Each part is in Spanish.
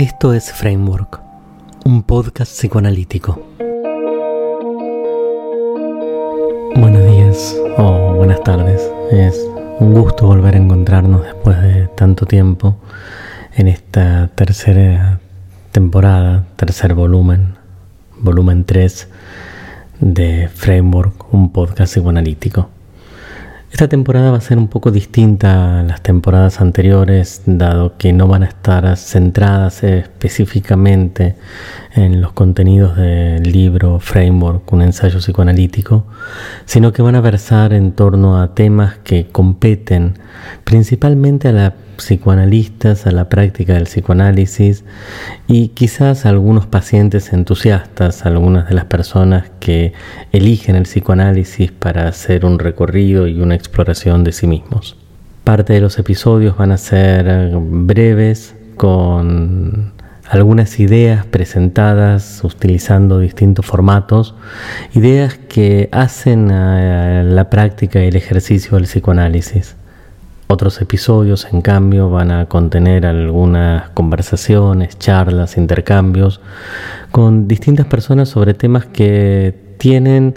Esto es Framework, un podcast psicoanalítico. Buenos días o buenas tardes. Es un gusto volver a encontrarnos después de tanto tiempo en esta tercera temporada, tercer volumen, volumen 3 de Framework, un podcast psicoanalítico. Esta temporada va a ser un poco distinta a las temporadas anteriores, dado que no van a estar centradas específicamente en los contenidos del libro Framework, un ensayo psicoanalítico, sino que van a versar en torno a temas que competen principalmente a la psicoanalistas a la práctica del psicoanálisis y quizás a algunos pacientes entusiastas, algunas de las personas que eligen el psicoanálisis para hacer un recorrido y una exploración de sí mismos. Parte de los episodios van a ser breves con algunas ideas presentadas utilizando distintos formatos, ideas que hacen a la práctica y el ejercicio del psicoanálisis. Otros episodios, en cambio, van a contener algunas conversaciones, charlas, intercambios con distintas personas sobre temas que tienen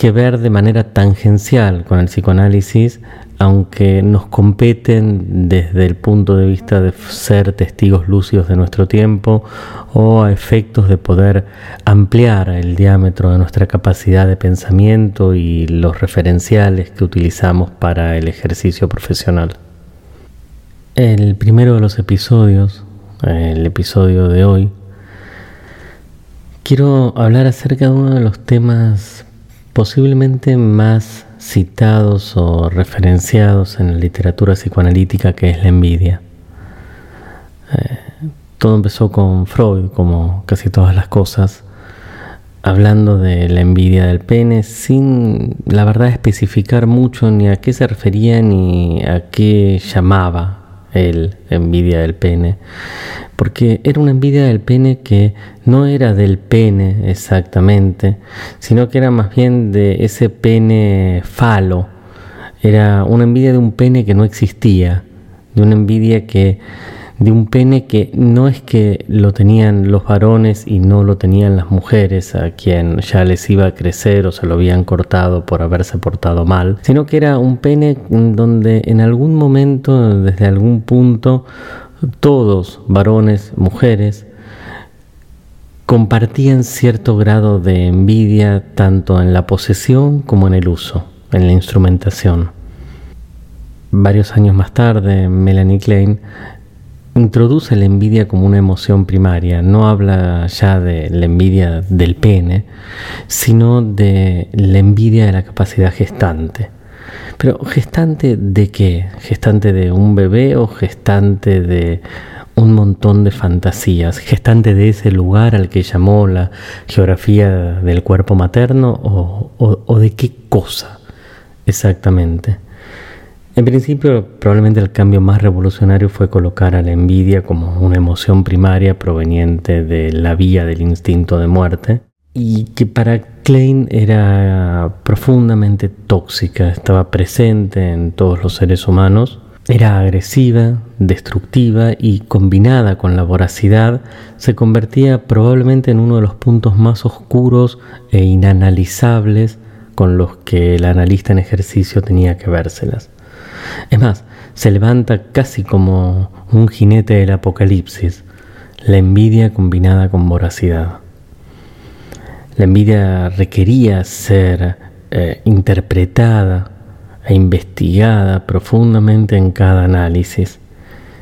que ver de manera tangencial con el psicoanálisis, aunque nos competen desde el punto de vista de ser testigos lúcidos de nuestro tiempo o a efectos de poder ampliar el diámetro de nuestra capacidad de pensamiento y los referenciales que utilizamos para el ejercicio profesional. El primero de los episodios, el episodio de hoy, quiero hablar acerca de uno de los temas posiblemente más citados o referenciados en la literatura psicoanalítica que es la envidia. Eh, todo empezó con Freud, como casi todas las cosas, hablando de la envidia del pene sin, la verdad, especificar mucho ni a qué se refería ni a qué llamaba el envidia del pene, porque era una envidia del pene que no era del pene exactamente, sino que era más bien de ese pene falo, era una envidia de un pene que no existía, de una envidia que de un pene que no es que lo tenían los varones y no lo tenían las mujeres a quien ya les iba a crecer o se lo habían cortado por haberse portado mal, sino que era un pene donde en algún momento, desde algún punto, todos, varones, mujeres, compartían cierto grado de envidia tanto en la posesión como en el uso, en la instrumentación. Varios años más tarde, Melanie Klein introduce la envidia como una emoción primaria, no habla ya de la envidia del pene, sino de la envidia de la capacidad gestante. Pero gestante de qué? ¿Gestante de un bebé o gestante de un montón de fantasías? ¿Gestante de ese lugar al que llamó la geografía del cuerpo materno o, o de qué cosa exactamente? En principio, probablemente el cambio más revolucionario fue colocar a la envidia como una emoción primaria proveniente de la vía del instinto de muerte y que para Klein era profundamente tóxica, estaba presente en todos los seres humanos, era agresiva, destructiva y combinada con la voracidad se convertía probablemente en uno de los puntos más oscuros e inanalizables con los que el analista en ejercicio tenía que vérselas. Es más, se levanta casi como un jinete del apocalipsis, la envidia combinada con voracidad. La envidia requería ser eh, interpretada e investigada profundamente en cada análisis.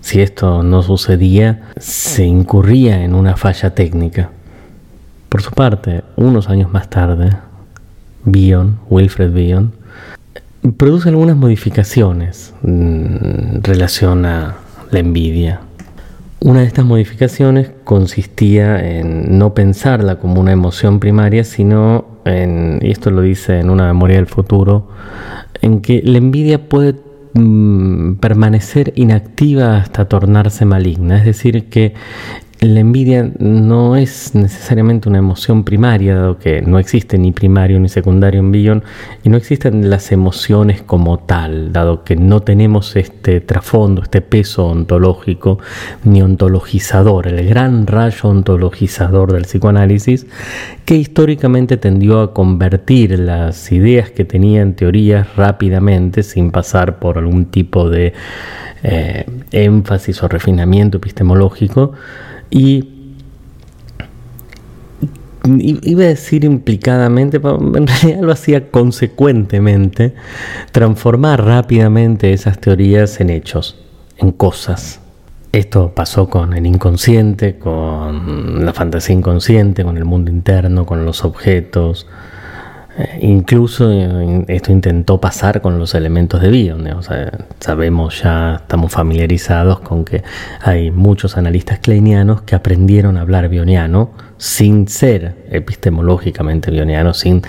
Si esto no sucedía, se incurría en una falla técnica. Por su parte, unos años más tarde, Bion, Wilfred Bion, produce algunas modificaciones en relación a la envidia. Una de estas modificaciones consistía en no pensarla como una emoción primaria, sino en, y esto lo dice en una memoria del futuro, en que la envidia puede mm, permanecer inactiva hasta tornarse maligna. Es decir, que la envidia no es necesariamente una emoción primaria, dado que no existe ni primario ni secundario en y no existen las emociones como tal, dado que no tenemos este trasfondo, este peso ontológico ni ontologizador, el gran rayo ontologizador del psicoanálisis, que históricamente tendió a convertir las ideas que tenía en teorías rápidamente, sin pasar por algún tipo de eh, énfasis o refinamiento epistemológico, y iba a decir implicadamente, en realidad lo hacía consecuentemente, transformar rápidamente esas teorías en hechos, en cosas. Esto pasó con el inconsciente, con la fantasía inconsciente, con el mundo interno, con los objetos, incluso eh, esto intentó pasar con los elementos de Bion. sabemos ya, estamos familiarizados con que hay muchos analistas kleinianos que aprendieron a hablar bioniano sin ser epistemológicamente bionianos, sin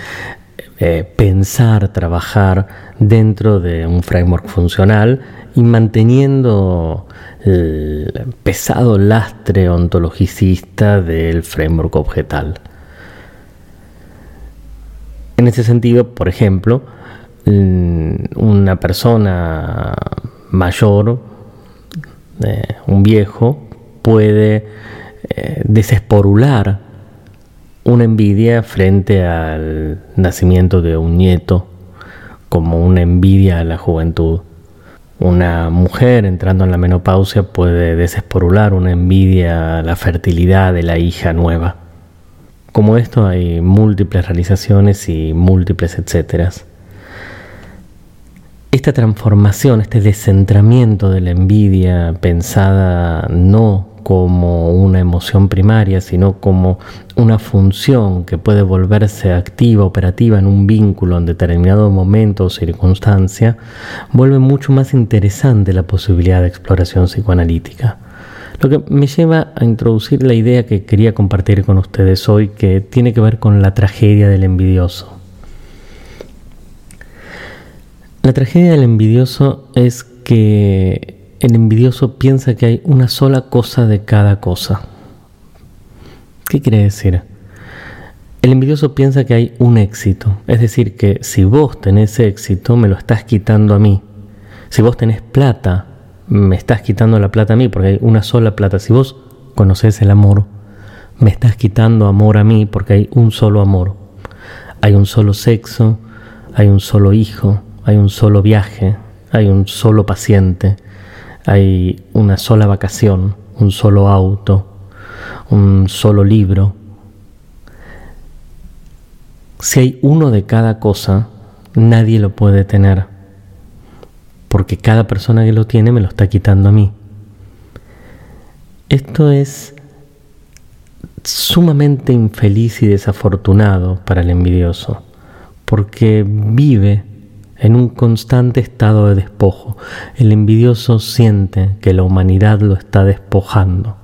eh, pensar, trabajar dentro de un framework funcional y manteniendo el pesado lastre ontologicista del framework objetal. En ese sentido, por ejemplo, mm, una persona mayor, eh, un viejo, puede eh, desesporular una envidia frente al nacimiento de un nieto, como una envidia a la juventud. Una mujer entrando en la menopausia puede desesporular una envidia a la fertilidad de la hija nueva. Como esto hay múltiples realizaciones y múltiples etcéteras. Esta transformación, este descentramiento de la envidia pensada no como una emoción primaria, sino como una función que puede volverse activa, operativa en un vínculo en determinado momento o circunstancia, vuelve mucho más interesante la posibilidad de exploración psicoanalítica. Lo que me lleva a introducir la idea que quería compartir con ustedes hoy, que tiene que ver con la tragedia del envidioso. La tragedia del envidioso es que el envidioso piensa que hay una sola cosa de cada cosa. ¿Qué quiere decir? El envidioso piensa que hay un éxito, es decir, que si vos tenés éxito, me lo estás quitando a mí. Si vos tenés plata, me estás quitando la plata a mí, porque hay una sola plata. Si vos conoces el amor, me estás quitando amor a mí, porque hay un solo amor. Hay un solo sexo, hay un solo hijo, hay un solo viaje, hay un solo paciente, hay una sola vacación, un solo auto, un solo libro. Si hay uno de cada cosa, nadie lo puede tener porque cada persona que lo tiene me lo está quitando a mí. Esto es sumamente infeliz y desafortunado para el envidioso, porque vive en un constante estado de despojo. El envidioso siente que la humanidad lo está despojando.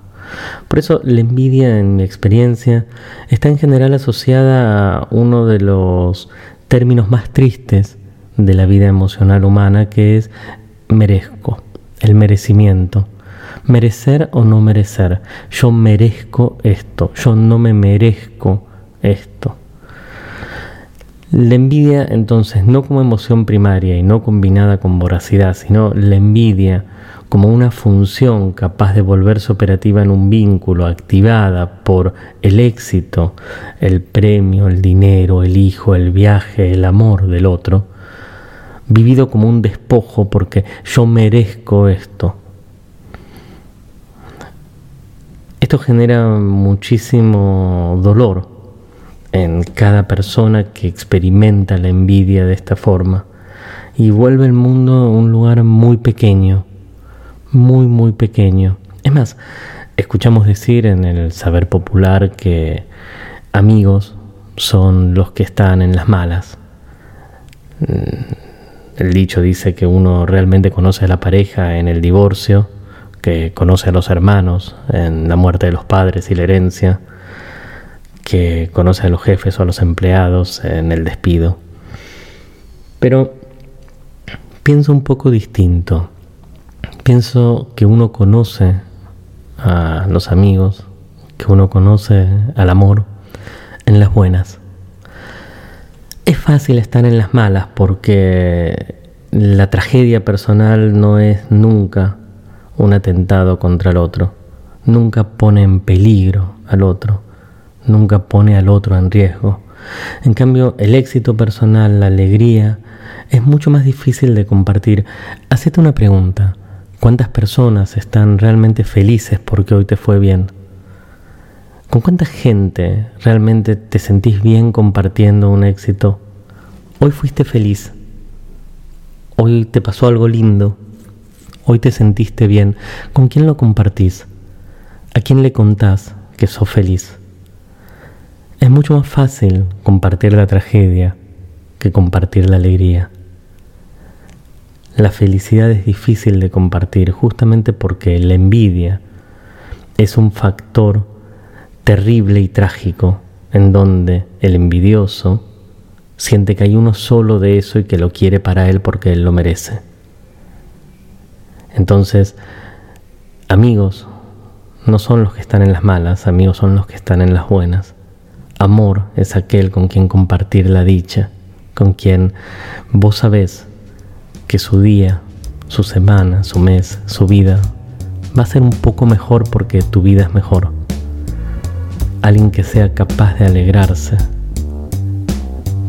Por eso la envidia, en mi experiencia, está en general asociada a uno de los términos más tristes de la vida emocional humana que es merezco, el merecimiento. Merecer o no merecer. Yo merezco esto, yo no me merezco esto. La envidia entonces no como emoción primaria y no combinada con voracidad, sino la envidia como una función capaz de volverse operativa en un vínculo, activada por el éxito, el premio, el dinero, el hijo, el viaje, el amor del otro, vivido como un despojo porque yo merezco esto. Esto genera muchísimo dolor en cada persona que experimenta la envidia de esta forma y vuelve el mundo un lugar muy pequeño, muy, muy pequeño. Es más, escuchamos decir en el saber popular que amigos son los que están en las malas el dicho dice que uno realmente conoce a la pareja en el divorcio, que conoce a los hermanos en la muerte de los padres y la herencia, que conoce a los jefes o a los empleados en el despido. Pero pienso un poco distinto. Pienso que uno conoce a los amigos que uno conoce al amor en las buenas. Es fácil estar en las malas porque la tragedia personal no es nunca un atentado contra el otro, nunca pone en peligro al otro, nunca pone al otro en riesgo. En cambio, el éxito personal, la alegría, es mucho más difícil de compartir. Hacete una pregunta. ¿Cuántas personas están realmente felices porque hoy te fue bien? ¿Con cuánta gente realmente te sentís bien compartiendo un éxito? Hoy fuiste feliz. Hoy te pasó algo lindo. Hoy te sentiste bien. ¿Con quién lo compartís? ¿A quién le contás que sos feliz? Es mucho más fácil compartir la tragedia que compartir la alegría. La felicidad es difícil de compartir justamente porque la envidia es un factor terrible y trágico en donde el envidioso siente que hay uno solo de eso y que lo quiere para él porque él lo merece. Entonces, amigos no son los que están en las malas, amigos son los que están en las buenas. Amor es aquel con quien compartir la dicha, con quien vos sabés que su día, su semana, su mes, su vida va a ser un poco mejor porque tu vida es mejor. Alguien que sea capaz de alegrarse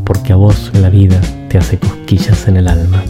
porque a vos la vida te hace cosquillas en el alma.